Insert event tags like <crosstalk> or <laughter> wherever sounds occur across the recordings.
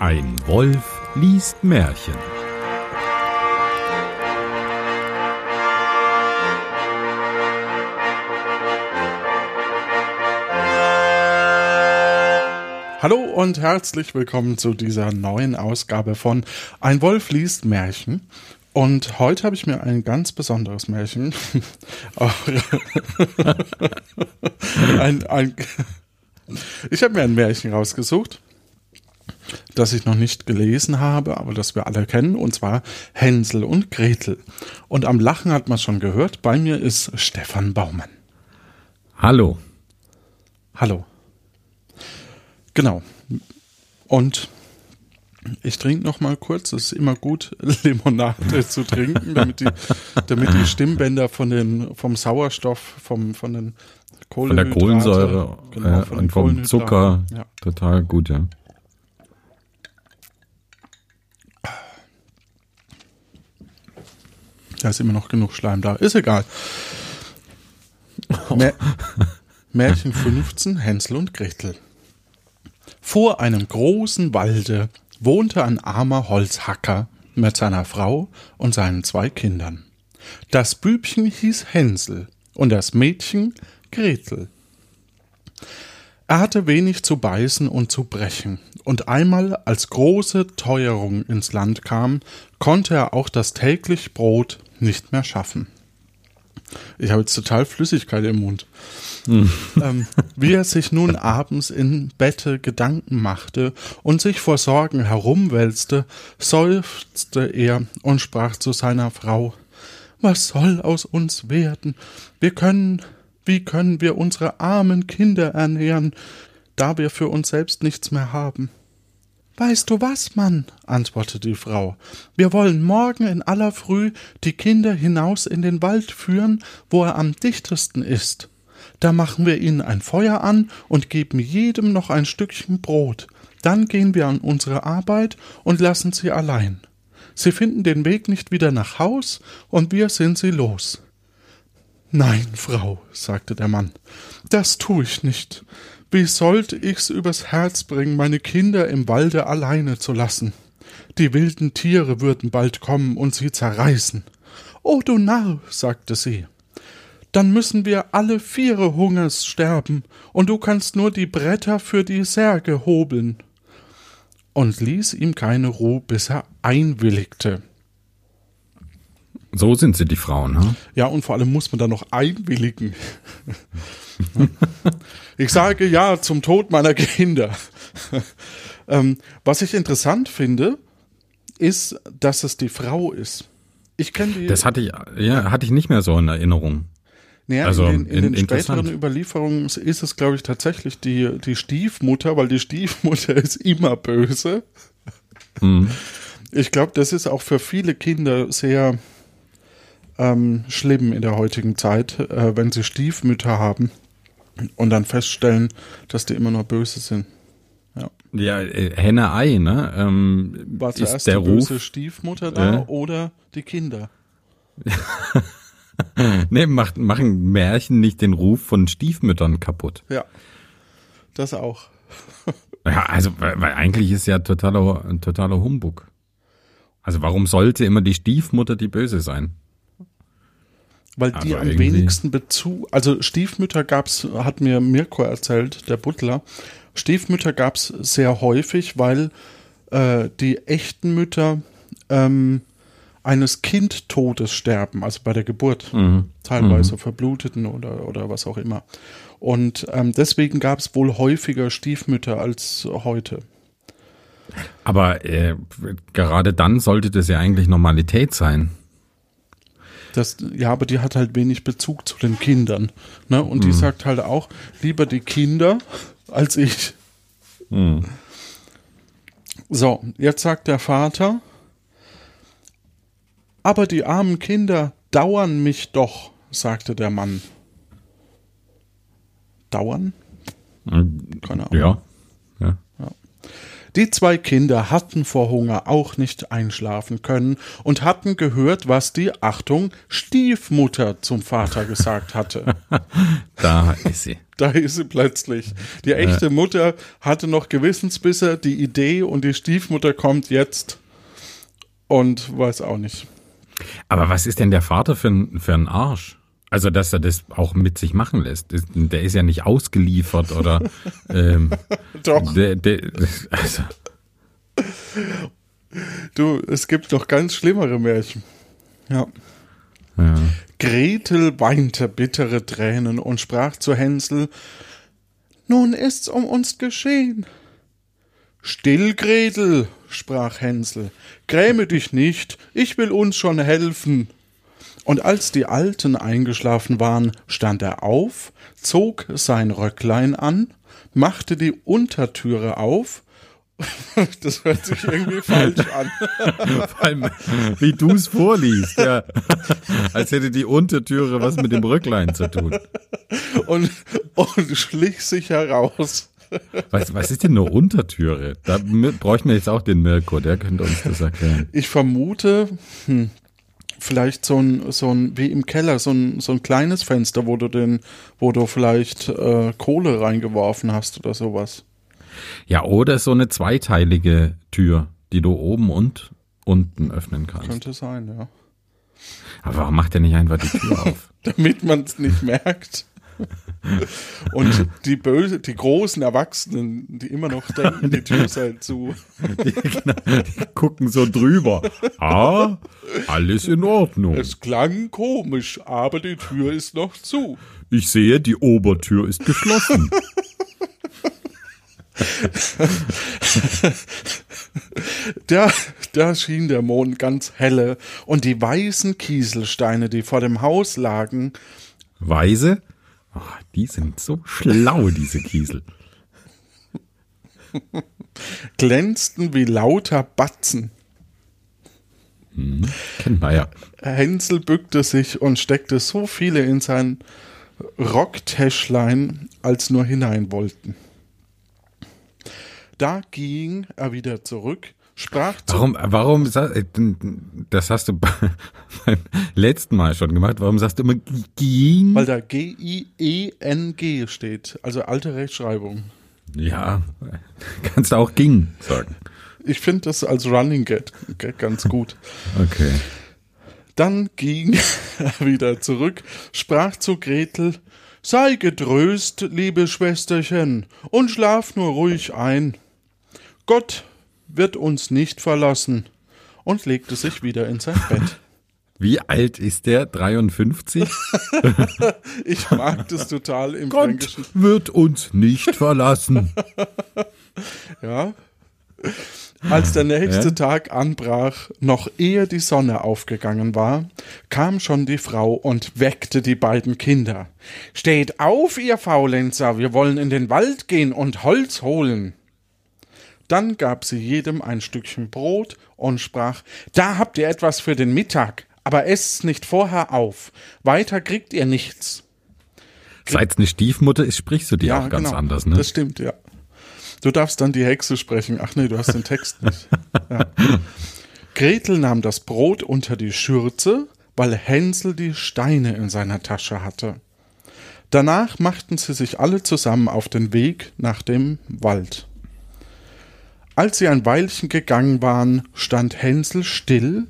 Ein Wolf liest Märchen. Hallo und herzlich willkommen zu dieser neuen Ausgabe von Ein Wolf liest Märchen. Und heute habe ich mir ein ganz besonderes Märchen. <laughs> <laughs> ein, ein, ich habe mir ein Märchen rausgesucht, das ich noch nicht gelesen habe, aber das wir alle kennen, und zwar Hänsel und Gretel. Und am Lachen hat man schon gehört. Bei mir ist Stefan Baumann. Hallo. Hallo. Genau. Und ich trinke noch mal kurz. Es ist immer gut, <laughs> Limonade zu trinken, damit die, damit die Stimmbänder von den, vom Sauerstoff, vom, von den Von der Kohlensäure genau, äh, und vom. Zucker Ja. total gut, ja. Da ist immer noch genug Schleim da. Ist egal. <laughs> Mä Märchen 15, Hänsel und Gretel. Vor einem großen Walde wohnte ein armer Holzhacker mit seiner Frau und seinen zwei Kindern. Das Bübchen hieß Hänsel und das Mädchen Gretel. Er hatte wenig zu beißen und zu brechen, und einmal als große Teuerung ins Land kam, konnte er auch das täglich Brot nicht mehr schaffen. Ich habe jetzt total Flüssigkeit im Mund. ähm, wie er sich nun <laughs> abends im Bette Gedanken machte und sich vor Sorgen herumwälzte, seufzte er und sprach zu seiner Frau Was soll aus uns werden? Wir können, wie können wir unsere armen Kinder ernähren, da wir für uns selbst nichts mehr haben? Weißt du was, Mann? antwortete die Frau. Wir wollen morgen in aller Früh die Kinder hinaus in den Wald führen, wo er am dichtesten ist. Da machen wir ihnen ein Feuer an und geben jedem noch ein Stückchen Brot. Dann gehen wir an unsere Arbeit und lassen sie allein. Sie finden den Weg nicht wieder nach Haus und wir sind sie los. Nein, Frau, sagte der Mann, das tu ich nicht. Wie sollte ich's übers Herz bringen, meine Kinder im Walde alleine zu lassen? Die wilden Tiere würden bald kommen und sie zerreißen. O du Narr, sagte sie, dann müssen wir alle viere Hungers sterben, und du kannst nur die Bretter für die Särge hobeln. Und ließ ihm keine Ruhe, bis er einwilligte. So sind sie, die Frauen, ne? Ja, und vor allem muss man da noch einwilligen. <laughs> ich sage ja zum Tod meiner Kinder. <laughs> ähm, was ich interessant finde, ist, dass es die Frau ist. Ich kenne die. Das hatte ich, ja, hatte ich nicht mehr so in Erinnerung. Naja, also, in den, in in- den späteren Überlieferungen ist es, glaube ich, tatsächlich die, die Stiefmutter, weil die Stiefmutter <laughs> ist immer böse. Mhm. Ich glaube, das ist auch für viele Kinder sehr ähm, schlimm in der heutigen Zeit, äh, wenn sie Stiefmütter haben und dann feststellen, dass die immer nur böse sind. Ja. Ja, äh, Henne-Ei, ne? Ähm, War ist zuerst der die Ruf. böse Stiefmutter da Äh? oder die Kinder? <laughs> Nee, macht, machen Märchen nicht den Ruf von Stiefmüttern kaputt. Ja, das auch. <laughs> Ja, also, weil, weil eigentlich ist ja totaler, ein totaler Humbug. Also, warum sollte immer die Stiefmutter die Böse sein? Weil Also die am irgendwie- wenigsten Bezug, also Stiefmütter gab's, hat mir Mirko erzählt, der Butler, Stiefmütter gab's sehr häufig, weil äh, die echten Mütter ähm, eines Kindtodes sterben, also bei der Geburt, teilweise verbluteten oder, oder was auch immer. Und ähm, deswegen gab's wohl häufiger Stiefmütter als heute. Aber äh, gerade dann sollte das ja eigentlich Normalität sein. Das, ja, aber die hat halt wenig Bezug zu den Kindern. Ne? Und die sagt halt auch, lieber die Kinder als ich. So, jetzt sagt der Vater, aber die armen Kinder dauern mich doch, sagte der Mann. Dauern? Keine Ahnung. Ja. Die zwei Kinder hatten vor Hunger auch nicht einschlafen können und hatten gehört, was die, Achtung, Stiefmutter zum Vater gesagt hatte. <laughs> Da ist sie. Da ist sie plötzlich. Die echte Mutter hatte noch Gewissensbisse, die Idee und die Stiefmutter kommt jetzt und weiß auch nicht. Aber was ist denn der Vater für ein, für ein Arsch? Also, dass er das auch mit sich machen lässt. Ist- Der ist ja nicht ausgeliefert oder. <laughs> ähm, Doch, der, der, also, du, es gibt noch ganz schlimmere Märchen. Ja. ja. Gretel weinte bittere Tränen und sprach zu Hänsel, Nun ist's um uns geschehen. Still, Gretel, sprach Hänsel, gräme dich nicht, ich will uns schon helfen. Und als die Alten eingeschlafen waren, stand er auf, zog sein Röcklein an, machte die Untertüre auf. <laughs> Das hört sich irgendwie falsch an. <laughs> Vor allem, wie du es vorliest, ja. Als hätte die Untertüre was mit dem Rücklein zu tun. Und, und schlich sich heraus. Was, was ist denn eine Untertüre? Da bräuchten wir jetzt auch den Mirko, der könnte uns das erklären. Ich vermute, hm, vielleicht so ein, so ein, wie im Keller, so ein, so ein kleines Fenster, wo du den, wo du vielleicht äh, Kohle reingeworfen hast oder sowas. Ja, oder so eine zweiteilige Tür, die du oben und unten öffnen kannst. Könnte sein, ja. Aber warum macht er nicht einfach die Tür <laughs> auf? Damit man es nicht merkt. <laughs> Und die böse, die großen Erwachsenen, die immer noch denken, die Tür sei zu. <laughs> Die, genau, die gucken so drüber. Ah, alles in Ordnung. Es klang komisch, aber die Tür ist noch zu. Ich sehe, die Obertür ist geschlossen. <laughs> Da, da schien der Mond ganz helle und die weißen Kieselsteine, die vor dem Haus lagen, Weise? Oh, die sind so schlau, diese Kiesel. glänzten wie lauter Batzen. Kennt man ja. Hänsel bückte sich und steckte so viele in sein Rocktäschlein, als nur hinein wollten. Da ging er wieder zurück, sprach Warum, warum, äh, das hast du <laughs> beim letzten Mal schon gemacht, warum sagst du immer ging? weil da G-I-E-N-G steht, also alte Rechtschreibung. Ja, kannst du auch ging sagen. Ich finde das als Running Gag, Gag ganz gut. <laughs> Okay. Dann ging er <laughs> wieder zurück, sprach zu Gretel, Sei getröst, liebe Schwesterchen, und schlaf nur ruhig ein. Gott wird uns nicht verlassen, und legte sich wieder in sein Bett. <laughs> Wie alt ist der? 53? <laughs> Ich mag das total im Gott Fränkischen. wird uns nicht verlassen. <laughs> Ja. Als der nächste Ja? Tag anbrach, noch ehe die Sonne aufgegangen war, kam schon die Frau und weckte die beiden Kinder. Steht auf, ihr Faulenzer, wir wollen in den Wald gehen und Holz holen. Dann gab sie jedem ein Stückchen Brot und sprach, da habt ihr etwas für den Mittag, aber esst's nicht vorher auf, weiter kriegt ihr nichts. Seit es eine Stiefmutter ist, sprichst du die auch ganz anders, ne? Das stimmt, ja. Du darfst dann die Hexe sprechen. Ach nee, du hast den Text nicht. <laughs> Ja. Gretel nahm das Brot unter die Schürze, weil Hänsel die Steine in seiner Tasche hatte. Danach machten sie sich alle zusammen auf den Weg nach dem Wald. Als sie ein Weilchen gegangen waren, stand Hänsel still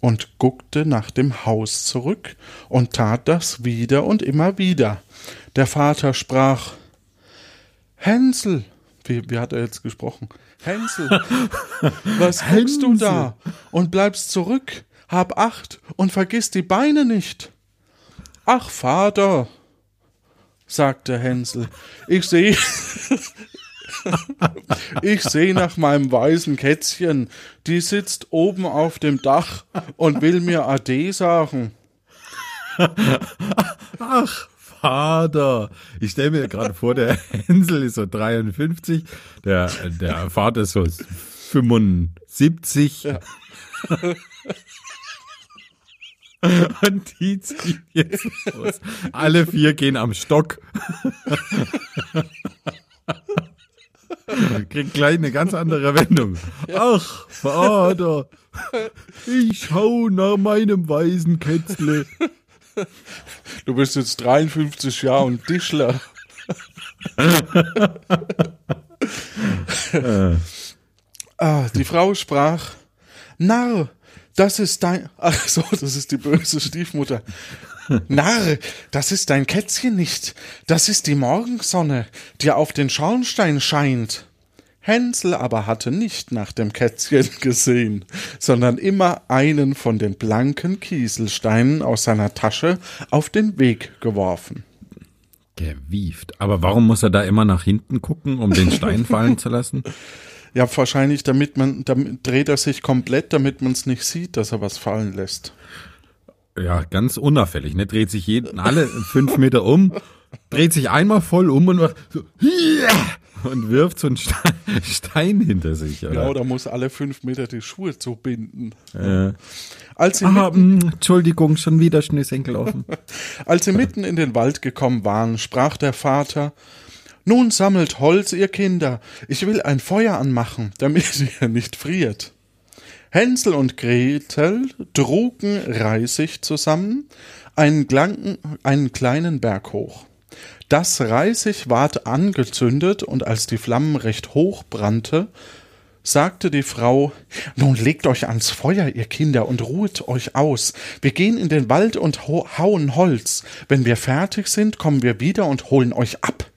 und guckte nach dem Haus zurück und tat das wieder und immer wieder. Der Vater sprach Hänsel, wie, wie hat er jetzt gesprochen? Hänsel, <laughs> was guckst du da und bleibst zurück? Hab Acht und vergiss die Beine nicht. Ach, Vater, sagte Hänsel, ich seh, <laughs> ich seh nach meinem weißen Kätzchen, die sitzt oben auf dem Dach und will mir Ade sagen. <laughs> Ach, Vater. Ich stelle mir gerade vor, der Hänsel ist so 53, der, der Vater ist so 75. <laughs> Und die ziehen jetzt los. Alle vier gehen am Stock. Kriegt gleich eine ganz andere Wendung. <laughs> Ach, Vater, ich schau nach meinem weißen Kätzle. Du bist jetzt 53 Jahre und Tischler. <laughs> ah, die Frau sprach, Narr, das ist dein, ach so, das ist die böse Stiefmutter. Narr, das ist dein Kätzchen nicht, das ist die Morgensonne, die auf den Schornstein scheint. Hänsel aber hatte nicht nach dem Kätzchen <laughs> gesehen, sondern immer einen von den blanken Kieselsteinen aus seiner Tasche auf den Weg geworfen. Gewieft. Aber warum muss er da immer nach hinten gucken, um den Stein <laughs> fallen zu lassen? Ja, wahrscheinlich, damit man, damit dreht er sich komplett, damit man es nicht sieht, dass er was fallen lässt. Ja, ganz unauffällig, ne? Dreht sich jeden, alle fünf Meter um, dreht sich einmal voll um und macht so, und wirft so einen Stein, <laughs> Stein hinter sich. Oder? Ja, oder muss alle fünf Meter die Schuhe zubinden. Äh. Als sie, Ah, mitten, mh, Entschuldigung, schon wieder Schnürsenkel offen. <laughs> als sie mitten in den Wald gekommen waren, sprach der Vater, nun sammelt Holz, ihr Kinder, ich will ein Feuer anmachen, damit <laughs> ihr nicht friert. Hänsel und Gretel trugen Reisig zusammen, einen, Glanken, einen kleinen Berg hoch. Das Reisig ward angezündet, und als die Flammen recht hoch brannte, sagte die Frau, Nun legt euch ans Feuer, ihr Kinder, und ruhet euch aus. Wir gehen in den Wald und hauen Holz. Wenn wir fertig sind, kommen wir wieder und holen euch ab.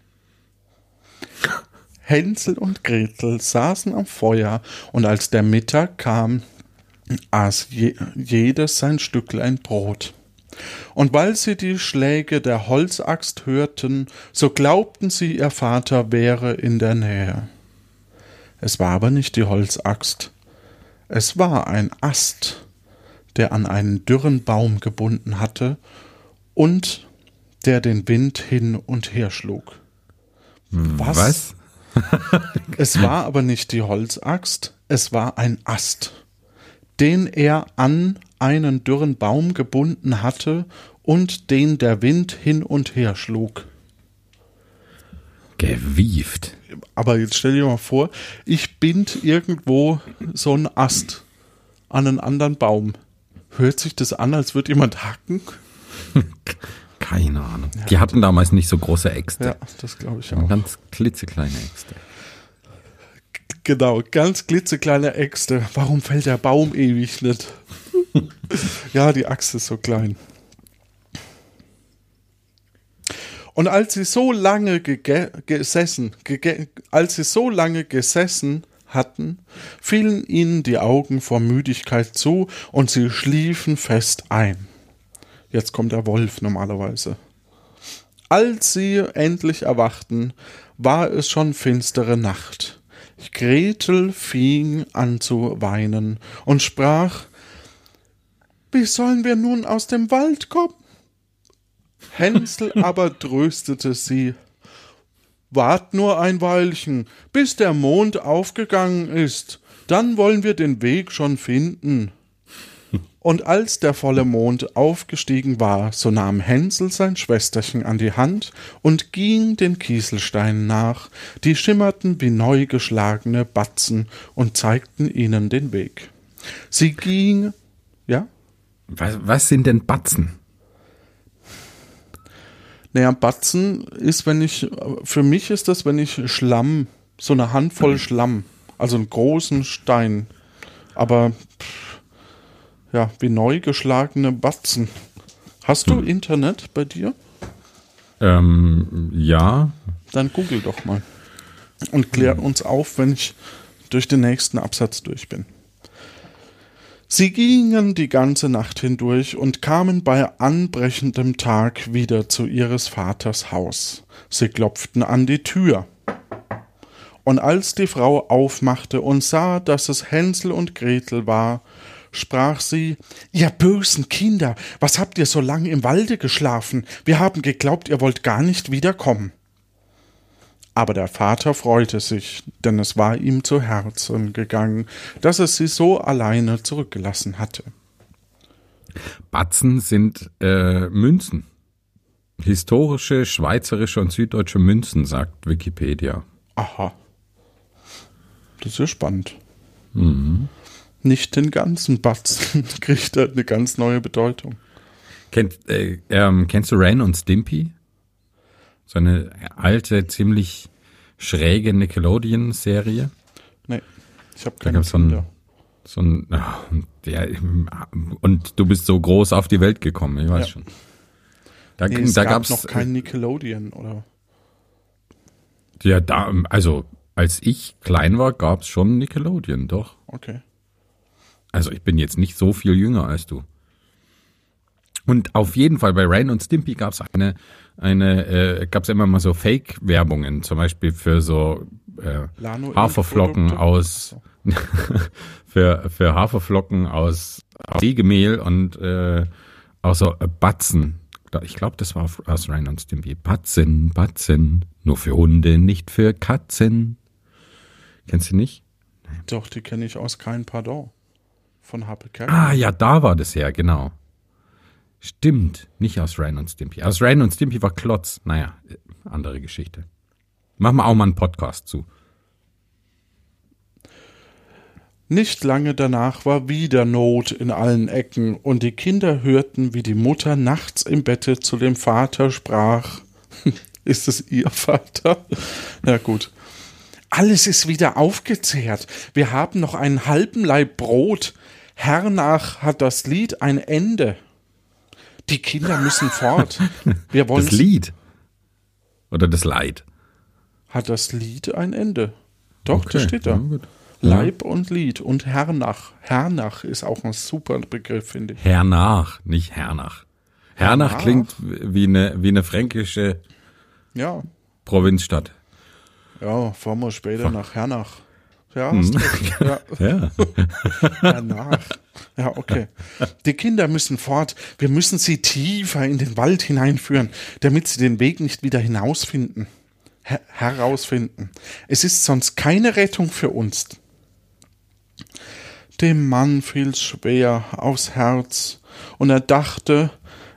Hänsel und Gretel saßen am Feuer, und als der Mittag kam, aß je jedes sein Stücklein Brot. Und weil sie die Schläge der Holzaxt hörten, so glaubten sie, ihr Vater wäre in der Nähe. Es war aber nicht die Holzaxt, es war ein Ast, der an einen dürren Baum gebunden hatte und der den Wind hin und her schlug. Was? Was? <laughs> Es war aber nicht die Holzaxt, es war ein Ast, den er an einen dürren Baum gebunden hatte und den der Wind hin und her schlug. Gewieft. Aber jetzt stell dir mal vor, ich bind irgendwo so einen Ast an einen anderen Baum. Hört sich das an, als würde jemand hacken? <laughs> Keine Ahnung. Die hatten damals nicht so große Äxte. Ja, das glaube ich auch. Ganz klitzekleine Äxte. Genau, ganz klitzekleine Äxte. Warum fällt der Baum ewig nicht? <laughs> ja, die Axt ist so klein. Und als sie so lange gesessen, als sie so lange gesessen hatten, fielen ihnen die Augen vor Müdigkeit zu und sie schliefen fest ein. Jetzt kommt der Wolf normalerweise. Als sie endlich erwachten, war es schon finstere Nacht. Gretel fing an zu weinen und sprach Wie sollen wir nun aus dem Wald kommen? Hänsel <laughs> aber tröstete sie Wart nur ein Weilchen, bis der Mond aufgegangen ist, dann wollen wir den Weg schon finden. Und als der volle Mond aufgestiegen war, so nahm Hänsel sein Schwesterchen an die Hand und ging den Kieselsteinen nach, die schimmerten wie neu geschlagene Batzen und zeigten ihnen den Weg. Sie ging, ja? Was, was sind denn Batzen? Naja, Batzen ist, wenn ich, für mich ist das, wenn ich Schlamm, so eine Handvoll Schlamm, also einen großen Stein, aber pff, ja, wie neu geschlagene Batzen. Hast du Internet bei dir? Ähm, ja. Dann google doch mal. Und klär uns auf, wenn ich durch den nächsten Absatz durch bin. Sie gingen die ganze Nacht hindurch und kamen bei anbrechendem Tag wieder zu ihres Vaters Haus. Sie klopften an die Tür. Und als die Frau aufmachte und sah, dass es Hänsel und Gretel war, sprach sie Ihr bösen Kinder, was habt ihr so lange im Walde geschlafen? Wir haben geglaubt, ihr wollt gar nicht wiederkommen. Aber der Vater freute sich, denn es war ihm zu Herzen gegangen, dass es sie so alleine zurückgelassen hatte. Batzen sind äh, Münzen. Historische schweizerische und süddeutsche Münzen, sagt Wikipedia. Aha. Das ist ja spannend. Nicht den ganzen Batzen <laughs> kriegt er eine ganz neue Bedeutung. Kennt, äh, ähm, kennst du Ren und Stimpy? So eine alte, ziemlich schräge Nickelodeon-Serie. Nee, ich habe Da keine gab's so ein, Kinder. so ein, ah, der, und du bist so groß auf die Welt gekommen, ich weiß Ja. schon. Da, Nee, es da gab gab's noch kein Nickelodeon, oder? ja, da, also als ich klein war, gab's schon Nickelodeon, doch. Okay. Also ich bin jetzt nicht so viel jünger als du. Und auf jeden Fall bei Rain und Stimpy gab's eine, eine, äh, gab's immer mal so Fake-Werbungen, zum Beispiel für so äh, Haferflocken aus <laughs> für, für Haferflocken aus, aus Sägemehl und äh, auch so äh, Batzen. Ich glaube, das war aus Rain und Stimpy. Batzen, Batzen, nur für Hunde, nicht für Katzen. Kennst du nicht? Doch, die kenne ich aus Kein Pardon. Von Happe Kerkeling. Ah, ja, da war das her, genau. Stimmt, nicht aus Rain und Stimpy. Aus Rain und Stimpy war Klotz. Naja, äh, andere Geschichte. Machen wir auch mal einen Podcast zu. Nicht lange danach war wieder Not in allen Ecken, und die Kinder hörten, wie die Mutter nachts im Bette zu dem Vater sprach. <laughs> ist es ihr Vater? Na gut. Alles ist wieder aufgezehrt. Wir haben noch einen halben Laib Brot. Hernach hat das Lied ein Ende. Die Kinder müssen fort. Wir wollen. Das Lied. Oder das Leid. Hat das Lied ein Ende? Doch, das Okay, steht da. ja. Leib und Lied und Hernach. Hernach ist auch ein super Begriff, finde ich. Hernach, nicht Hernach. Hernach Hernach. klingt wie eine, wie eine fränkische Ja, Provinzstadt. ja, fahren wir später nach Hernach. Ja, recht. <laughs> ja, Ja. <laughs> Hernach. Ja, okay. Die Kinder müssen fort. Wir müssen sie tiefer in den Wald hineinführen, damit sie den Weg nicht wieder hinausfinden. Her herausfinden. Es ist sonst keine Rettung für uns. Dem Mann fiel's schwer aufs Herz, und er dachte,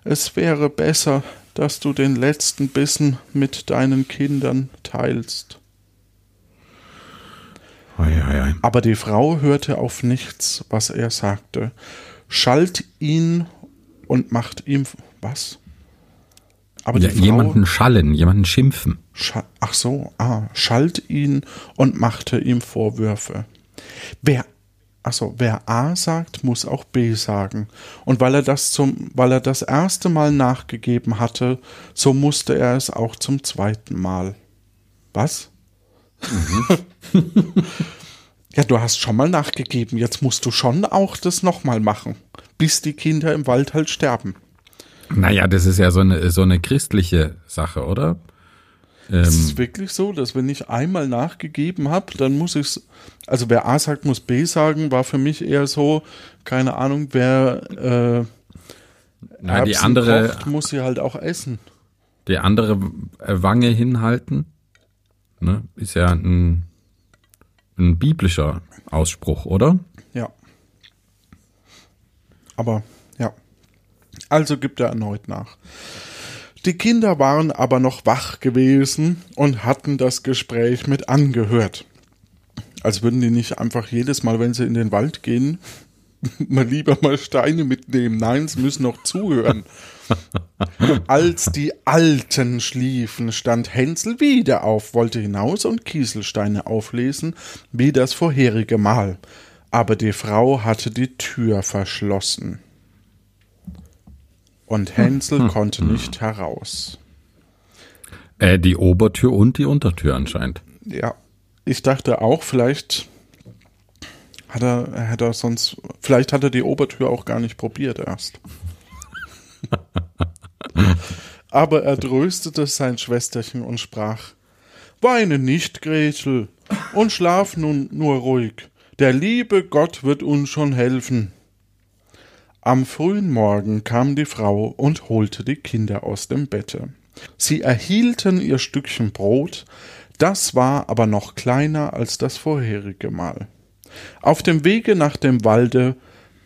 es wäre besser, dass du den letzten Bissen mit deinen Kindern teilst. Ei, ei, ei. Aber die Frau hörte auf nichts, was er sagte, schalt ihn und macht ihm was? Aber Ja, Frau jemanden schallen, jemanden schimpfen. Scha ach so, ah, schalt ihn und machte ihm Vorwürfe. Wer Achso, wer A sagt, muss auch B sagen. Und weil er das zum, weil er das erste Mal nachgegeben hatte, so musste er es auch zum zweiten Mal. Was? <laughs> <laughs> ja, du hast schon mal nachgegeben, jetzt musst du schon auch das nochmal machen, bis die Kinder im Wald halt sterben. Naja, das ist ja so eine, so eine christliche Sache, oder? Es Ähm, ist wirklich so, dass wenn ich einmal nachgegeben habe, dann muss ich also wer A sagt, muss B sagen, war für mich eher so, keine Ahnung, wer äh, na, die andere, kocht, muss sie halt auch essen. die andere äh, Wange hinhalten, ne, ist ja ein, ein biblischer Ausspruch, oder? Ja. Aber ja. Also gibt er erneut nach. Die Kinder waren aber noch wach gewesen und hatten das Gespräch mit angehört. Als würden die nicht einfach jedes Mal, wenn sie in den Wald gehen, <laughs> mal lieber mal Steine mitnehmen. Nein, sie müssen noch zuhören. Als die Alten schliefen, stand Hänsel wieder auf, wollte hinaus und Kieselsteine auflesen, wie das vorherige Mal. Aber die Frau hatte die Tür verschlossen. Und Hänsel konnte nicht heraus. Äh, die Obertür und die Untertür anscheinend. Ja, ich dachte auch, vielleicht hat er, hat er sonst, vielleicht hat er die Obertür auch gar nicht probiert erst. <laughs> Aber er tröstete sein Schwesterchen und sprach, Weine nicht, Gretel, und schlaf nun nur ruhig. Der liebe Gott wird uns schon helfen. Am frühen Morgen kam die Frau und holte die Kinder aus dem Bette. Sie erhielten ihr Stückchen Brot, das war aber noch kleiner als das vorherige Mal. Auf dem Wege nach dem Walde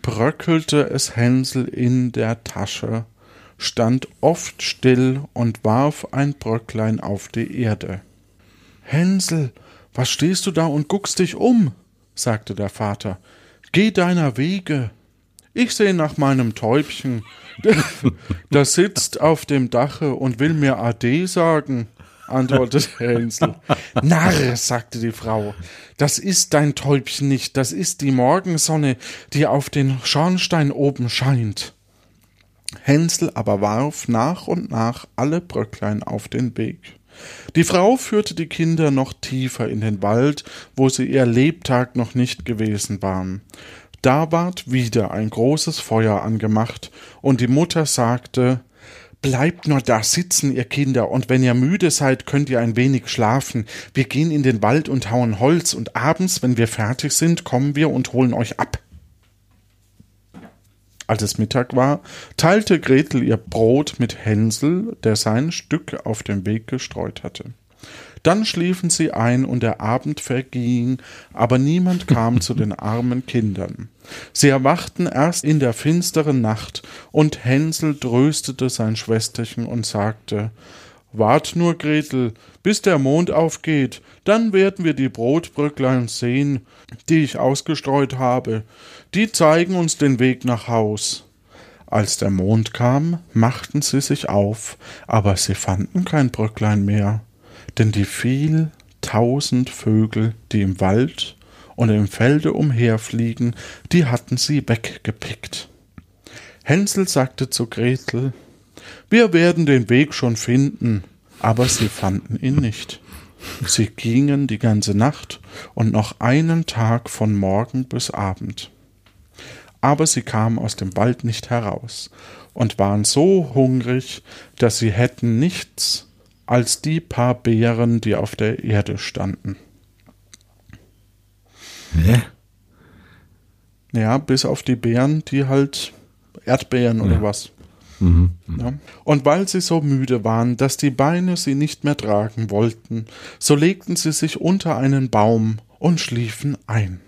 bröckelte es Hänsel in der Tasche, stand oft still und warf ein Bröcklein auf die Erde. Hänsel, was stehst du da und guckst dich um? sagte der Vater. Geh deiner Wege. Ich seh nach meinem Täubchen. <laughs> Das sitzt auf dem Dache und will mir Ade sagen. Antwortete <laughs> Hänsel. Narr, sagte die Frau, das ist dein Täubchen nicht, das ist die Morgensonne, die auf den Schornstein oben scheint. Hänsel aber warf nach und nach alle Bröcklein auf den Weg. Die Frau führte die Kinder noch tiefer in den Wald, wo sie ihr Lebtag noch nicht gewesen waren. Da ward wieder ein großes Feuer angemacht, und die Mutter sagte Bleibt nur da sitzen, ihr Kinder, und wenn ihr müde seid, könnt ihr ein wenig schlafen. Wir gehen in den Wald und hauen Holz, und abends, wenn wir fertig sind, kommen wir und holen euch ab. Als es Mittag war, teilte Gretel ihr Brot mit Hänsel, der sein Stück auf dem Weg gestreut hatte. Dann schliefen sie ein und der Abend verging, aber niemand kam zu den <laughs> armen Kindern. Sie erwachten erst in der finsteren Nacht, und Hänsel tröstete sein Schwesterchen und sagte Wart nur, Gretel, bis der Mond aufgeht, dann werden wir die Brotbröcklein sehen, die ich ausgestreut habe. Die zeigen uns den Weg nach Haus. Als der Mond kam, machten sie sich auf, aber sie fanden kein Bröcklein mehr, denn die viel tausend Vögel, die im Wald und im Felde umherfliegen, die hatten sie weggepickt. Hänsel sagte zu Gretel, wir werden den Weg schon finden, aber sie fanden ihn nicht. Sie gingen die ganze Nacht und noch einen Tag von Morgen bis Abend. Aber sie kamen aus dem Wald nicht heraus und waren so hungrig, dass sie hätten nichts als die paar Beeren, die auf der Erde standen. Hä? Ja, bis auf die Beeren, die halt Erdbeeren oder Ja. was. Mhm. Ja. Und weil sie so müde waren, dass die Beine sie nicht mehr tragen wollten, so legten sie sich unter einen Baum und schliefen ein.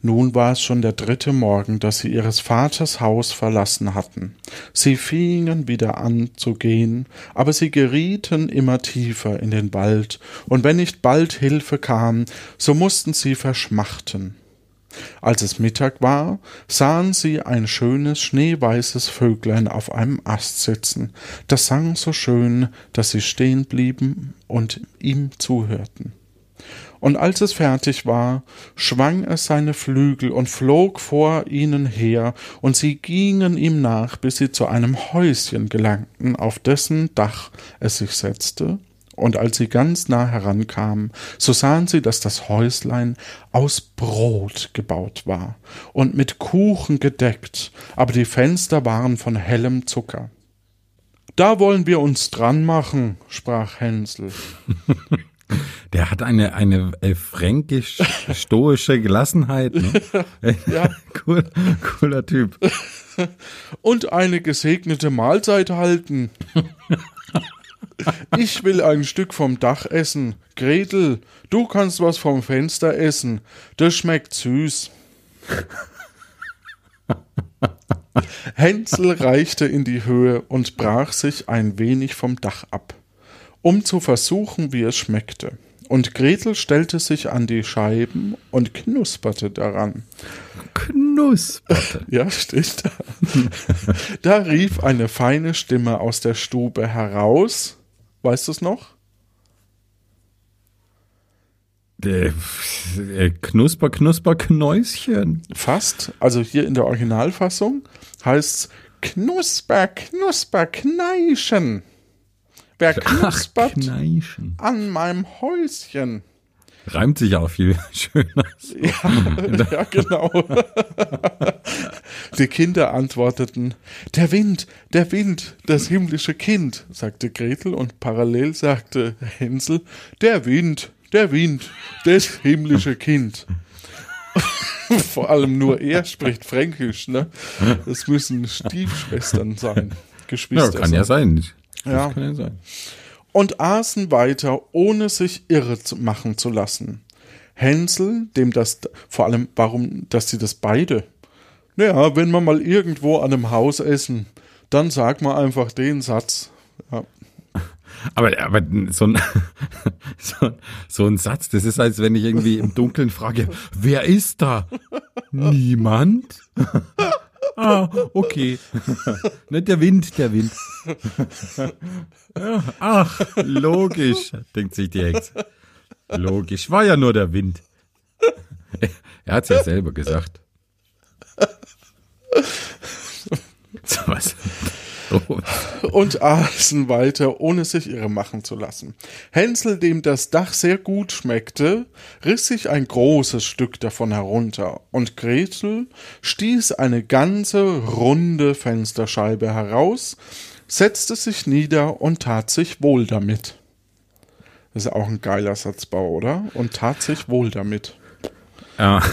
Nun war es schon der dritte Morgen, dass sie ihres Vaters Haus verlassen hatten. Sie fingen wieder an zu gehen, aber sie gerieten immer tiefer in den Wald, und wenn nicht bald Hilfe kam, so mussten sie verschmachten. Als es Mittag war, sahen sie ein schönes schneeweißes Vöglein auf einem Ast sitzen. Das sang so schön, dass sie stehen blieben und ihm zuhörten. Und als es fertig war, schwang es seine Flügel und flog vor ihnen her, und sie gingen ihm nach, bis sie zu einem Häuschen gelangten, auf dessen Dach es sich setzte, und als sie ganz nah herankamen, so sahen sie, dass das Häuslein aus Brot gebaut war und mit Kuchen gedeckt, aber die Fenster waren von hellem Zucker. Da wollen wir uns dran machen, sprach Hänsel. <laughs> Der hat eine, eine äh, fränkisch-stoische Gelassenheit. Ne? <laughs> Ja. cool, cooler Typ. und eine gesegnete Mahlzeit halten. Ich will ein Stück vom Dach essen. Gretel, du kannst was vom Fenster essen. Das schmeckt süß. Hänsel reichte in die Höhe und brach sich ein wenig vom Dach ab, um zu versuchen, wie es schmeckte. Und Gretel stellte sich an die Scheiben und knusperte daran. Knusperte. <laughs> Ja, steht da. <laughs> da rief eine feine Stimme aus der Stube heraus. Weißt du es noch? Äh, äh, Knusper, Knusper, Knäuschen. Fast. Also hier in der Originalfassung heißt es Knusper, Knusper, Kneischen. Wer knuspert Kneischen. an meinem Häuschen? Reimt sich auch viel <laughs> schöner. Ja, <laughs> ja genau. Die Kinder antworteten, der Wind, der Wind, das himmlische Kind, sagte Gretel und parallel sagte Hänsel, der Wind, der Wind, das himmlische Kind. <laughs> Vor allem nur er spricht Fränkisch, ne? Das müssen Stiefschwestern sein, Ja, Geschwister. kann ja sein. Das Ja. kann ja sein. und aßen weiter, ohne sich irre zu machen zu lassen. Hänsel, dem das, vor allem, warum, dass sie das beide? Naja, wenn wir mal irgendwo an einem Haus essen, dann sag mal einfach den Satz. Ja. Aber, aber so, ein, <laughs> so, so ein Satz, das ist, als wenn ich irgendwie im Dunkeln frage, wer ist da? Niemand? <laughs> Ah, okay. <laughs> Nicht der Wind, der Wind. <laughs> Ach, logisch, denkt sich die Hexe. Logisch, war ja nur der Wind. Er hat's ja selber gesagt. So was. und aßen weiter, ohne sich irre machen zu lassen. Hänsel, dem das Dach sehr gut schmeckte, riss sich ein großes Stück davon herunter, und Gretel stieß eine ganze runde Fensterscheibe heraus, setzte sich nieder und tat sich wohl damit. Das ist auch ein geiler Satzbau, oder? Und tat sich wohl damit. Ja. <laughs>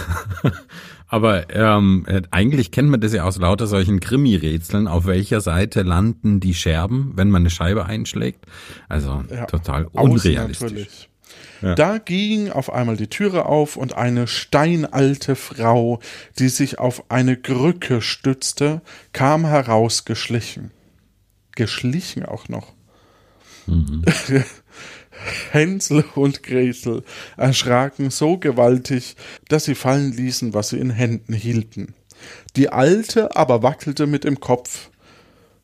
Aber ähm, äh, eigentlich kennt man das ja aus lauter solchen Krimi-Rätseln. Auf welcher Seite landen die Scherben, wenn man eine Scheibe einschlägt? Also Ja. total unrealistisch. natürlich. Da ging auf einmal die Türe auf und eine steinalte Frau, die sich auf eine Krücke stützte, kam herausgeschlichen. Geschlichen auch noch. <laughs> Hänsel und Gretel erschraken so gewaltig, dass sie fallen ließen, was sie in Händen hielten. Die Alte aber wackelte mit dem Kopf,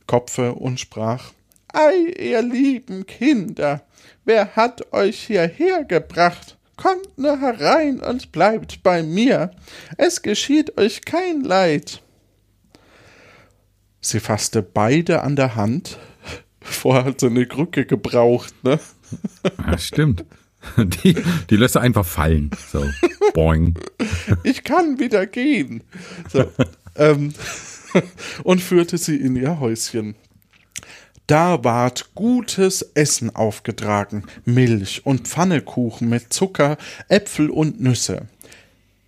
Kopfe und sprach, Ei, ihr lieben Kinder, wer hat euch hierher gebracht? Kommt nur herein und bleibt bei mir, es geschieht euch kein Leid. Sie fasste beide an der Hand, vorher hat sie eine Krücke gebraucht, ne? Ja, stimmt. Die, die lässt er einfach fallen. So, boing. ich kann wieder gehen. So, ähm, und führte sie in ihr Häuschen. Da ward gutes Essen aufgetragen, Milch und Pfannekuchen mit Zucker, Äpfel und Nüsse.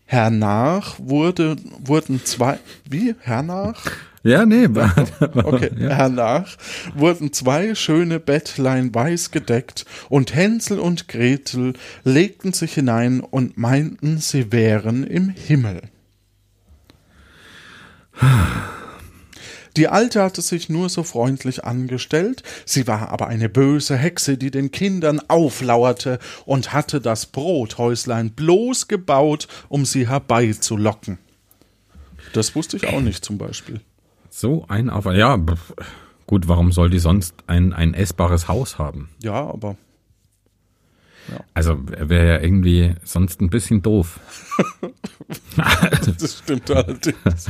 Hernach wurde, wurden zwei, wie, hernach? Ja, nee, <laughs> war, Okay, hernach wurden zwei schöne Bettlein weiß gedeckt und Hänsel und Gretel legten sich hinein und meinten, sie wären im Himmel. Die Alte hatte sich nur so freundlich angestellt, sie war aber eine böse Hexe, die den Kindern auflauerte und hatte das Brothäuslein bloß gebaut, um sie herbeizulocken. Das wusste ich auch nicht zum Beispiel. So ein Aufwand. Ja, gut, warum soll die sonst ein, ein essbares Haus haben? Ja, aber Also wäre ja irgendwie sonst ein bisschen doof. <laughs> Das stimmt allerdings.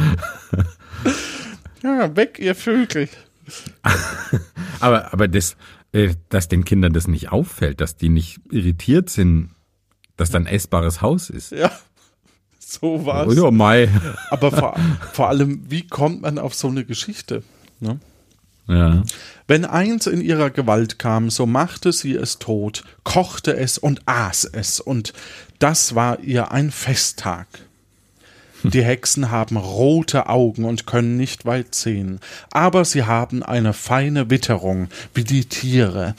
ja, weg, ihr Vögel. <laughs> Aber, aber das, äh, dass den Kindern das nicht auffällt, dass die nicht irritiert sind, dass da ein essbares Haus ist. Ja, so war's. Oh ja, Mai. Aber vor, vor allem, wie kommt man auf so eine Geschichte? Ne? Ja. Wenn eins in ihrer Gewalt kam, so machte sie es tot, kochte es und aß es, und das war ihr ein Festtag. Die Hexen haben rote Augen und können nicht weit sehen, aber sie haben eine feine Witterung, wie die Tiere.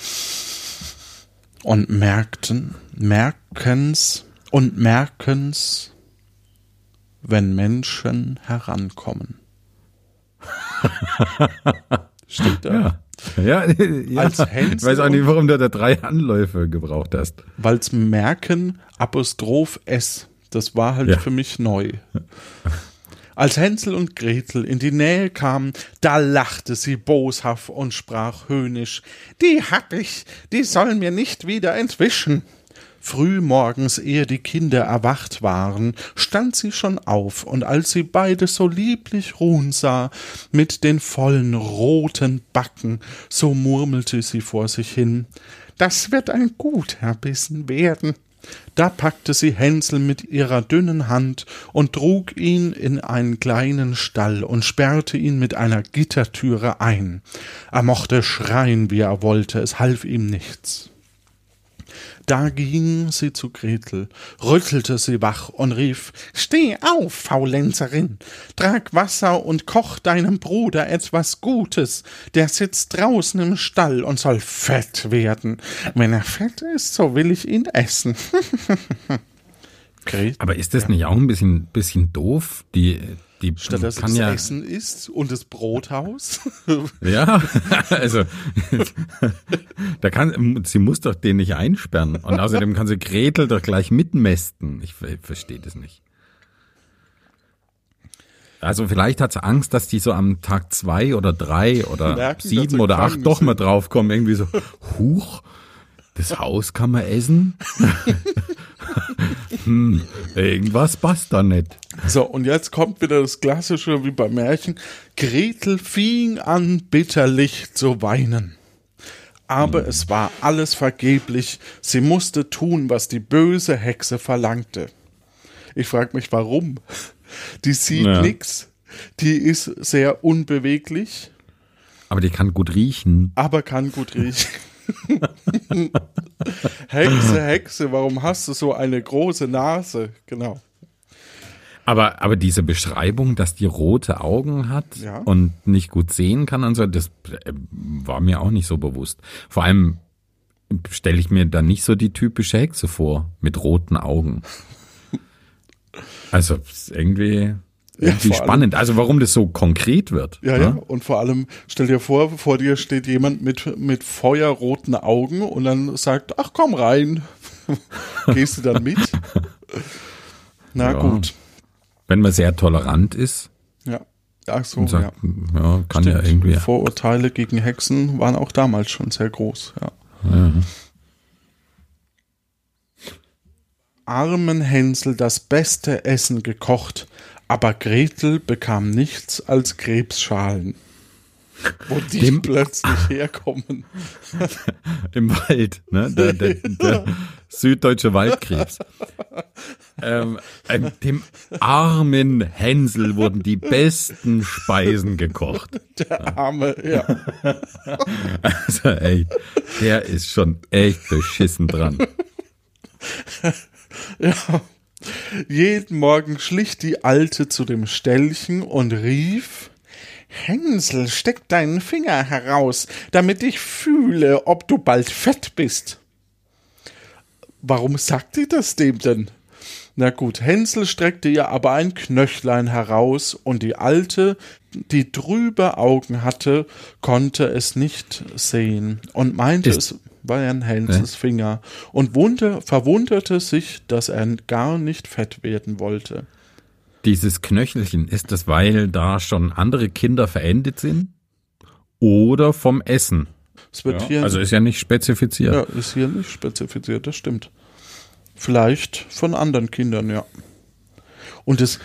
Und merkten, merken's und merken's, wenn Menschen herankommen. <laughs> Stimmt da? Ja, <laughs> ja. Als Hänsel ich weiß auch nicht, warum du da drei Anläufe gebraucht hast. Weil's Merken Apostroph S, das war halt Ja. für mich neu. Als Hänsel und Gretel in die Nähe kamen, da lachte sie boshaft und sprach höhnisch, die hab ich, die soll mir nicht wieder entwischen. Früh morgens, ehe die Kinder erwacht waren, stand sie schon auf, und als sie beide so lieblich ruhen sah, mit den vollen roten Backen, so murmelte sie vor sich hin, das wird ein guter Bissen werden. Da packte sie Hänsel mit ihrer dünnen Hand und trug ihn in einen kleinen Stall und sperrte ihn mit einer Gittertüre ein. Er mochte schreien, wie er wollte, es half ihm nichts. Da ging sie zu Gretel, rüttelte sie wach und rief Steh auf, Faulenzerin, trag Wasser und koch deinem Bruder etwas Gutes, der sitzt draußen im Stall und soll fett werden. Wenn er fett ist, so will ich ihn essen. <laughs> Gretel, Aber ist das nicht auch ein bisschen, bisschen doof? Die, die statt dass kann es ja, Essen ist und das Brothaus. <laughs> ja, also, da kann, sie muss doch den nicht einsperren. Und außerdem kann sie Gretel doch gleich mitmästen. Ich ver- verstehe das nicht. Also vielleicht hat sie Angst, dass die so am Tag zwei oder drei oder Merken, sieben sie oder acht doch mal draufkommen. Irgendwie so, huch, das Haus kann man essen? <laughs> hm, irgendwas passt da nicht. So, und jetzt kommt wieder das Klassische wie beim Märchen. Gretel fing an, bitterlich zu weinen. Aber es war alles vergeblich. Sie musste tun, was die böse Hexe verlangte. Ich frage mich, warum? Die sieht Ja. nix. Die ist sehr unbeweglich, Aber die kann gut riechen. aber kann gut riechen. <laughs> Hexe, Hexe, warum hast du so eine große Nase? Genau. Aber, aber diese Beschreibung, dass die rote Augen hat Ja. und nicht gut sehen kann und so, das äh, war mir auch nicht so bewusst. Vor allem stelle ich mir da nicht so die typische Hexe vor mit roten Augen. <laughs> Also ist irgendwie, irgendwie vor allem- spannend. Also warum das so konkret wird. Ja, ne? ja. Und vor allem, stell dir vor, vor dir steht jemand mit, mit feuerroten Augen und dann sagt, ach komm rein. <laughs> Gehst du dann mit? <laughs> Na Ja. gut. Wenn man sehr tolerant ist Ja. Ach so, und ja. sagt, ja, kann ja Stimmt. irgendwie. Vorurteile gegen Hexen waren auch damals schon sehr groß, ja. Armen Hänsel das beste Essen gekocht, aber Gretel bekam nichts als Krebsschalen. Wo die Dem- plötzlich herkommen. <laughs> Im Wald, ne? Der, der, der süddeutsche Waldkrebs. Ähm, ähm, dem armen Hänsel wurden die besten Speisen gekocht. Der arme, ja. <laughs> Also echt, der ist schon echt beschissen dran. Ja. Jeden Morgen schlich die Alte zu dem Ställchen und rief, Hänsel, steck deinen Finger heraus, damit ich fühle, ob du bald fett bist. Warum sagt die das dem denn? Na gut, Hänsel streckte ihr aber ein Knöchlein heraus, und die Alte, die trübe Augen hatte, konnte es nicht sehen und meinte, Ist- es wären Hänsels Finger und wunde, verwunderte sich, dass er gar nicht fett werden wollte. Dieses Knöchelchen, ist das, weil da schon andere Kinder verendet sind? Oder vom Essen? Es wird Ja, hier, also ist ja nicht spezifiziert. ja, ist hier nicht spezifiziert, das stimmt. Vielleicht von anderen Kindern, ja. Und das,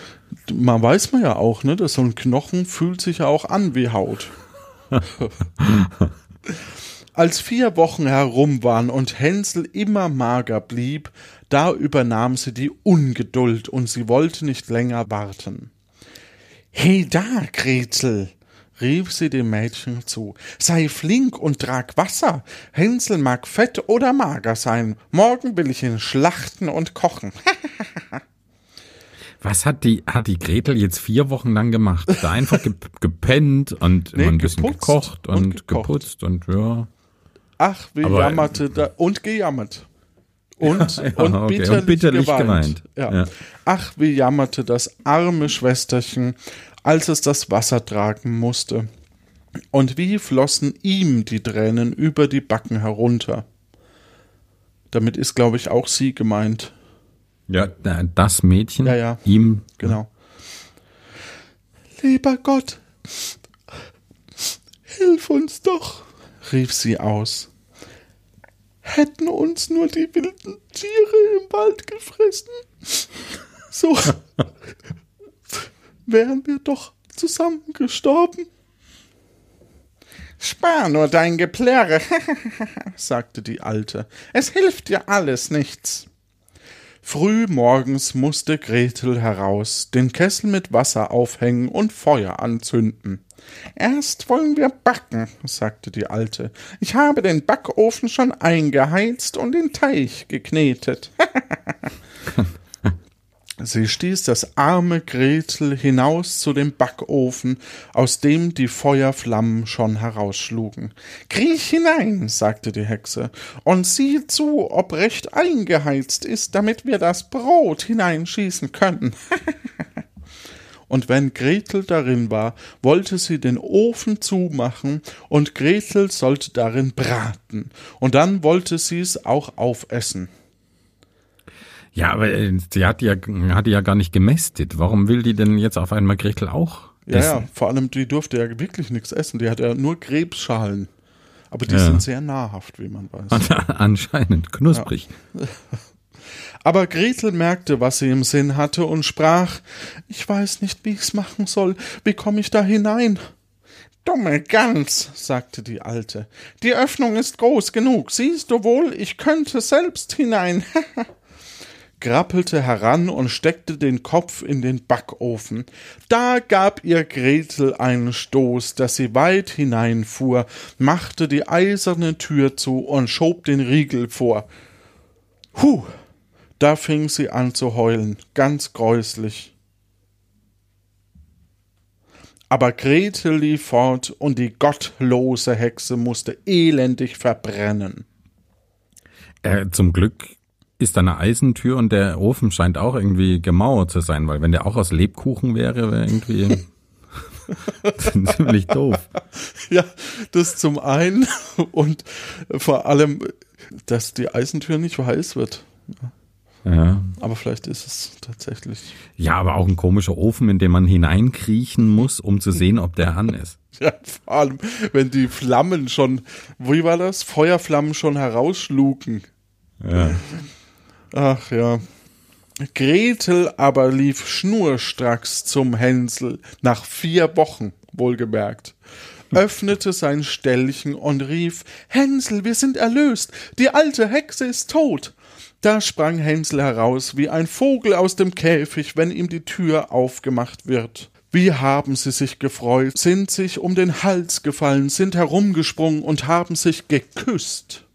man weiß man ja auch, ne, dass so ein Knochen fühlt sich ja auch an wie Haut. <laughs> <laughs> Als vier Wochen herum waren und Hänsel immer mager blieb, da übernahm sie die Ungeduld und sie wollte nicht länger warten. He da, Gretel, rief sie dem Mädchen zu, sei flink und trag Wasser. Hänsel mag fett oder mager sein. Morgen will ich ihn schlachten und kochen. <laughs> Was hat die, hat die Gretel jetzt vier Wochen lang gemacht? Da einfach ge gepennt und Nee, ein bisschen gekocht und, und gekocht. geputzt und ja. Ach, wie Aber- jammerte da und gejammert. Und, <laughs> Ja, und, okay. bitterlich Und bitterlich geweint. geweint. Ach, wie jammerte das arme Schwesterchen, als es das Wasser tragen musste. Und wie flossen ihm die Tränen über die Backen herunter. Damit ist, glaube ich, auch sie gemeint. Ja, da- das Mädchen, Ja, ja. ihm, Genau. Lieber Gott, hilf uns doch, rief sie aus. Hätten uns nur die wilden Tiere im Wald gefressen, so wären wir doch zusammen gestorben. Spar nur dein Geplärre, <laughs> sagte die Alte. Es hilft dir alles nichts. Früh morgens musste Gretel heraus, den Kessel mit Wasser aufhängen und Feuer anzünden. Erst wollen wir backen, sagte die Alte. Ich habe den Backofen schon eingeheizt und den Teig geknetet. <laughs> Sie stieß das arme Gretel hinaus zu dem Backofen, aus dem die Feuerflammen schon herausschlugen. Kriech hinein, sagte die Hexe, und sieh zu, ob recht eingeheizt ist, damit wir das Brot hineinschießen können. <laughs> Und wenn Gretel darin war, wollte sie den Ofen zumachen, und Gretel sollte darin braten, und dann wollte sie's auch aufessen. Ja, aber äh, sie hat ja, hat die ja gar nicht gemästet. Warum will die denn jetzt auf einmal Gretel auch Ja, essen? ja, vor allem die durfte ja wirklich nichts essen. Die hat ja nur Krebsschalen. Aber die Ja. sind sehr nahrhaft, wie man weiß. <laughs> Anscheinend knusprig. <laughs> Aber Gretel merkte, was sie im Sinn hatte und sprach, ich weiß nicht, wie ich's machen soll. Wie komme ich da hinein? Dumme Gans, sagte die Alte. Die Öffnung ist groß genug. Siehst du wohl, ich könnte selbst hinein. <laughs> grappelte heran und steckte den Kopf in den Backofen. Da gab ihr Gretel einen Stoß, dass sie weit hineinfuhr, machte die eiserne Tür zu und schob den Riegel vor. Huh, da fing sie an zu heulen, ganz gräuslich. Aber Gretel lief fort und die gottlose Hexe musste elendig verbrennen. Äh, zum Glück ist da eine Eisentür und der Ofen scheint auch irgendwie gemauert zu sein, weil wenn der auch aus Lebkuchen wäre, wäre irgendwie <laughs> ziemlich doof. Ja, das zum einen und vor allem, dass die Eisentür nicht heiß wird. Ja. Aber vielleicht ist es tatsächlich. ja, aber auch ein komischer Ofen, in den man hineinkriechen muss, um zu sehen, ob der an ist. <laughs> Ja, vor allem, wenn die Flammen schon, wie war das? Feuerflammen schon herausschlugen. Ja. Ach ja. Gretel aber lief schnurstracks zum Hänsel, nach vier Wochen, wohlgemerkt, öffnete sein Ställchen und rief, Hänsel, wir sind erlöst, die alte Hexe ist tot. Da sprang Hänsel heraus wie ein Vogel aus dem Käfig, wenn ihm die Tür aufgemacht wird. Wie haben sie sich gefreut, sind sich um den Hals gefallen, sind herumgesprungen und haben sich geküsst.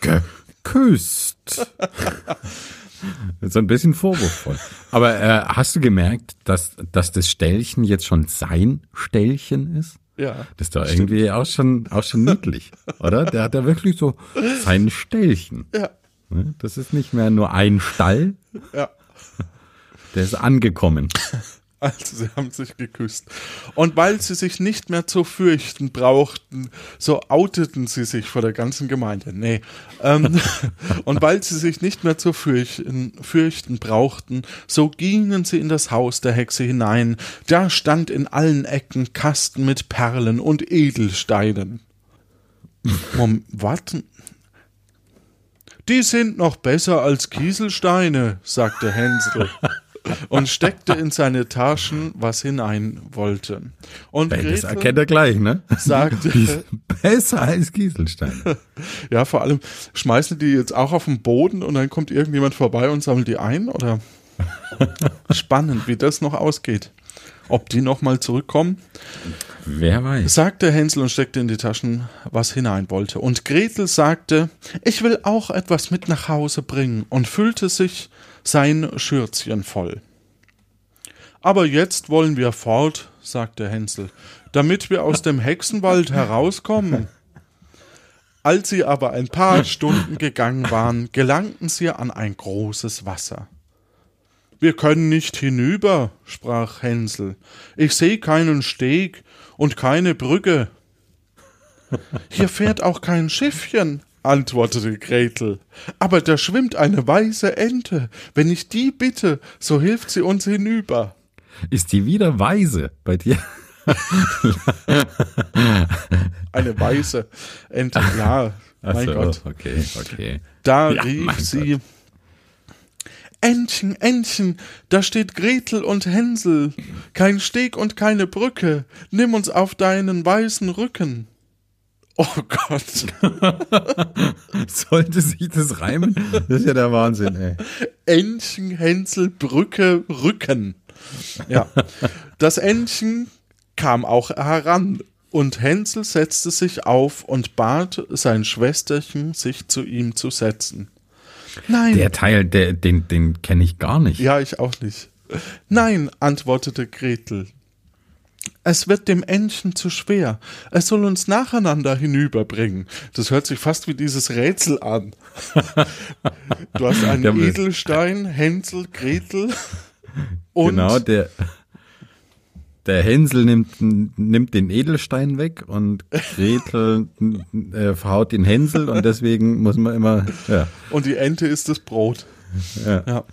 Geküsst. <laughs> so ein bisschen vorwurfsvoll. Aber äh, hast du gemerkt, dass, dass das Ställchen jetzt schon sein Ställchen ist? Ja. Das ist doch irgendwie auch schon, auch schon niedlich, <laughs> oder? Der hat ja wirklich so sein Ställchen. Ja. Ne? Das ist nicht mehr nur ein Stall, Ja. der ist angekommen. <laughs> Also sie haben sich geküsst. Und weil sie sich nicht mehr zu fürchten brauchten, so outeten sie sich vor der ganzen Gemeinde. Nee. Ähm, <laughs> und weil sie sich nicht mehr zu fürchten, fürchten brauchten, so gingen sie in das Haus der Hexe hinein. Da stand in allen Ecken Kasten mit Perlen und Edelsteinen. Mom, warten. Die sind noch besser als Kieselsteine, sagte Hänsel und steckte in seine Taschen, was hinein wollte. Und Ey, das erkennt er gleich, ne? sagte, <laughs> Besser als Kieselstein. <laughs> ja, vor allem schmeißen die jetzt auch auf den Boden und dann kommt irgendjemand vorbei und sammelt die ein, oder? <laughs> Spannend, wie das noch ausgeht. Ob die nochmal zurückkommen? Wer weiß. sagte Hänsel und steckte in die Taschen, was hinein wollte. Und Gretel sagte, ich will auch etwas mit nach Hause bringen und füllte sich sein Schürzchen voll. Aber jetzt wollen wir fort, sagte Hänsel, damit wir aus dem Hexenwald herauskommen. Als sie aber ein paar Stunden gegangen waren, gelangten sie an ein großes Wasser. Wir können nicht hinüber, sprach Hänsel. Ich sehe keinen Steg und keine Brücke. Hier fährt auch kein Schiffchen, antwortete Gretel. Aber da schwimmt eine weiße Ente. Wenn ich die bitte, so hilft sie uns hinüber. Ist die wieder weise bei dir? Eine weiße Ente, ja, Ach mein so, Gott. Okay, okay. Da Ja, rief sie Entchen, Entchen, da steht Gretel und Hänsel, kein Steg und keine Brücke, nimm uns auf deinen weißen Rücken. Oh Gott, <laughs> Sollte sich das reimen? Das ist ja der Wahnsinn, ey. Entchen, Hänsel, Brücke, Rücken. Ja, das Entchen kam auch heran und Hänsel setzte sich auf und bat sein Schwesterchen, sich zu ihm zu setzen. Nein, Der Teil, der, den, den kenne ich gar nicht. Ja, ich auch nicht. Nein, antwortete Gretel. Es wird dem Entchen zu schwer. Es soll uns nacheinander hinüberbringen. Das hört sich fast wie dieses Rätsel an. <laughs> Du hast einen Der- Edelstein, Hänsel, Gretel und genau, der. der Hänsel nimmt, nimmt den Edelstein weg und Gretel äh, verhaut den Hänsel und deswegen muss man immer, ja. Und die Ente ist das Brot. Ja. Ja.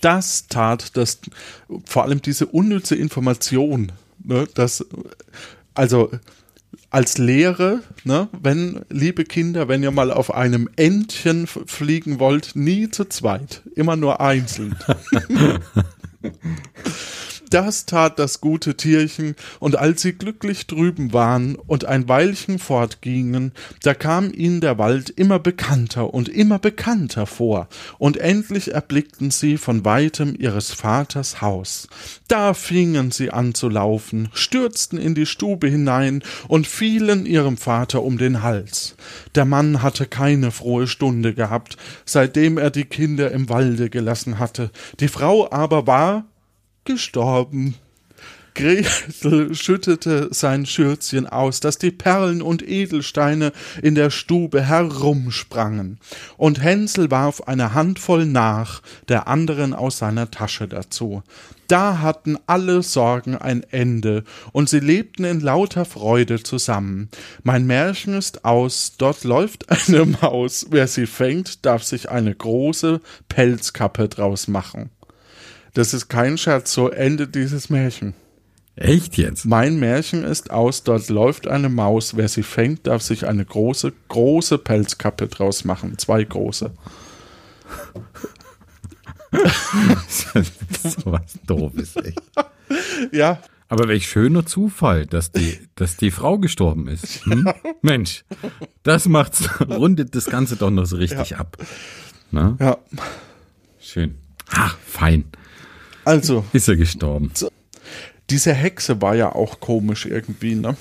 Das tat das, vor allem diese unnütze Information, ne, dass, also als Lehre, ne, wenn, liebe Kinder, wenn ihr mal auf einem Entchen fliegen wollt, nie zu zweit, immer nur einzeln. <laughs> Das tat das gute Tierchen, und als sie glücklich drüben waren und ein Weilchen fortgingen, da kam ihnen der Wald immer bekannter und immer bekannter vor, und endlich erblickten sie von weitem ihres Vaters Haus. Da fingen sie an zu laufen, stürzten in die Stube hinein und fielen ihrem Vater um den Hals. Der Mann hatte keine frohe Stunde gehabt, seitdem er die Kinder im Walde gelassen hatte. Die Frau aber war gestorben. Gretel schüttete sein Schürzchen aus, dass die Perlen und Edelsteine in der Stube herumsprangen, und Hänsel warf eine Handvoll nach, der anderen aus seiner Tasche dazu. Da hatten alle Sorgen ein Ende, und sie lebten in lauter Freude zusammen. Mein Märchen ist aus, dort läuft eine Maus, wer sie fängt, darf sich eine große Pelzkappe draus machen. Das ist kein Scherz, so endet dieses Märchen. Echt jetzt? Mein Märchen ist aus, dort läuft eine Maus, wer sie fängt, darf sich eine große, große Pelzkappe draus machen. Zwei große. <laughs> so was doofes, echt. Ja, Aber welch schöner Zufall, dass die, dass die Frau gestorben ist. Hm? Mensch, das macht's, rundet das Ganze doch noch so richtig ab. Na? ja. Schön. Ach, fein. Also, Ist er gestorben. diese Hexe war ja auch komisch irgendwie, ne?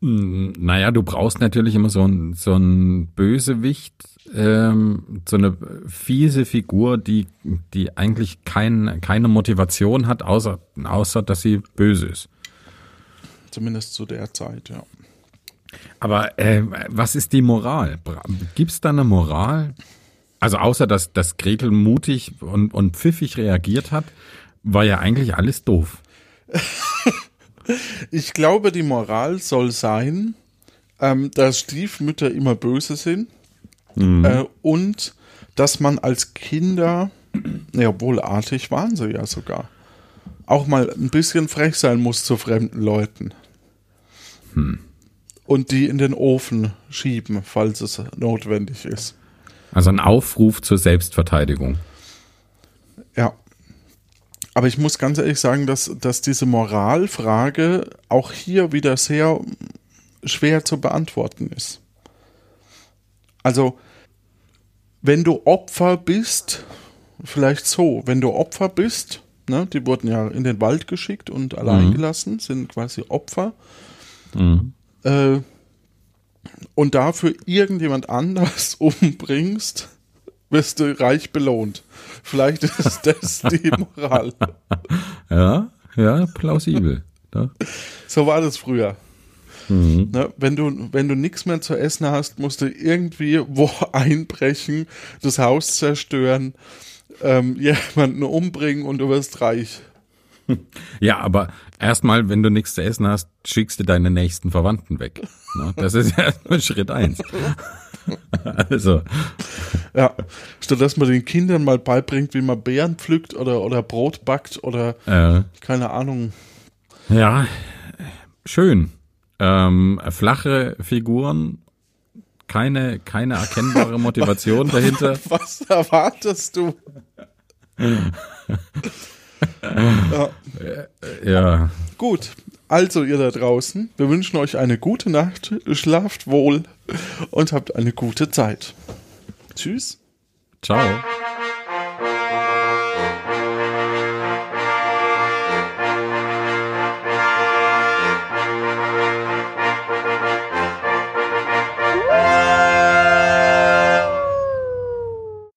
Naja, du brauchst natürlich immer so ein, so ein Bösewicht, ähm, so eine fiese Figur, die, die eigentlich kein, keine Motivation hat, außer, außer dass sie böse ist. Zumindest zu der Zeit, ja. Aber äh, was ist die Moral? Gibt es da eine Moral? Also außer dass, dass Gretel mutig und, und pfiffig reagiert hat, war ja eigentlich alles doof. <laughs> Ich glaube, die Moral soll sein, ähm, dass Stiefmütter immer böse sind äh, und dass man als Kinder, ja, wohl artig waren sie ja sogar, auch mal ein bisschen frech sein muss zu fremden Leuten. Und die in den Ofen schieben, falls es notwendig ist. Also ein Aufruf zur Selbstverteidigung. Ja. Aber ich muss ganz ehrlich sagen, dass, dass diese Moralfrage auch hier wieder sehr schwer zu beantworten ist. Also, wenn du Opfer bist, vielleicht so, wenn du Opfer bist, ne, die wurden ja in den Wald geschickt und allein gelassen, sind quasi Opfer, äh, und dafür irgendjemand anders <laughs> umbringst, wirst du reich belohnt. Vielleicht ist das <laughs> die Moral. Ja, ja, plausibel. Ja. So war das früher. Ne, wenn du, wenn du nichts mehr zu essen hast, musst du irgendwie wo <laughs> einbrechen, das Haus zerstören, ähm, jemanden umbringen und du wirst reich. Ja, aber erstmal, wenn du nichts zu essen hast, schickst du deine nächsten Verwandten weg. Ne? Das ist erstmal <laughs> Schritt eins. <laughs> Also, Ja, statt dass man den Kindern mal beibringt, wie man Beeren pflückt oder, oder Brot backt oder äh, keine Ahnung. ja, schön. Ähm, flache Figuren, keine, keine erkennbare <laughs> Motivation dahinter. Was erwartest du? Ja, Ja, gut, also ihr da draußen, wir wünschen euch eine gute Nacht, schlaft wohl und habt eine gute Zeit. Tschüss. ciao.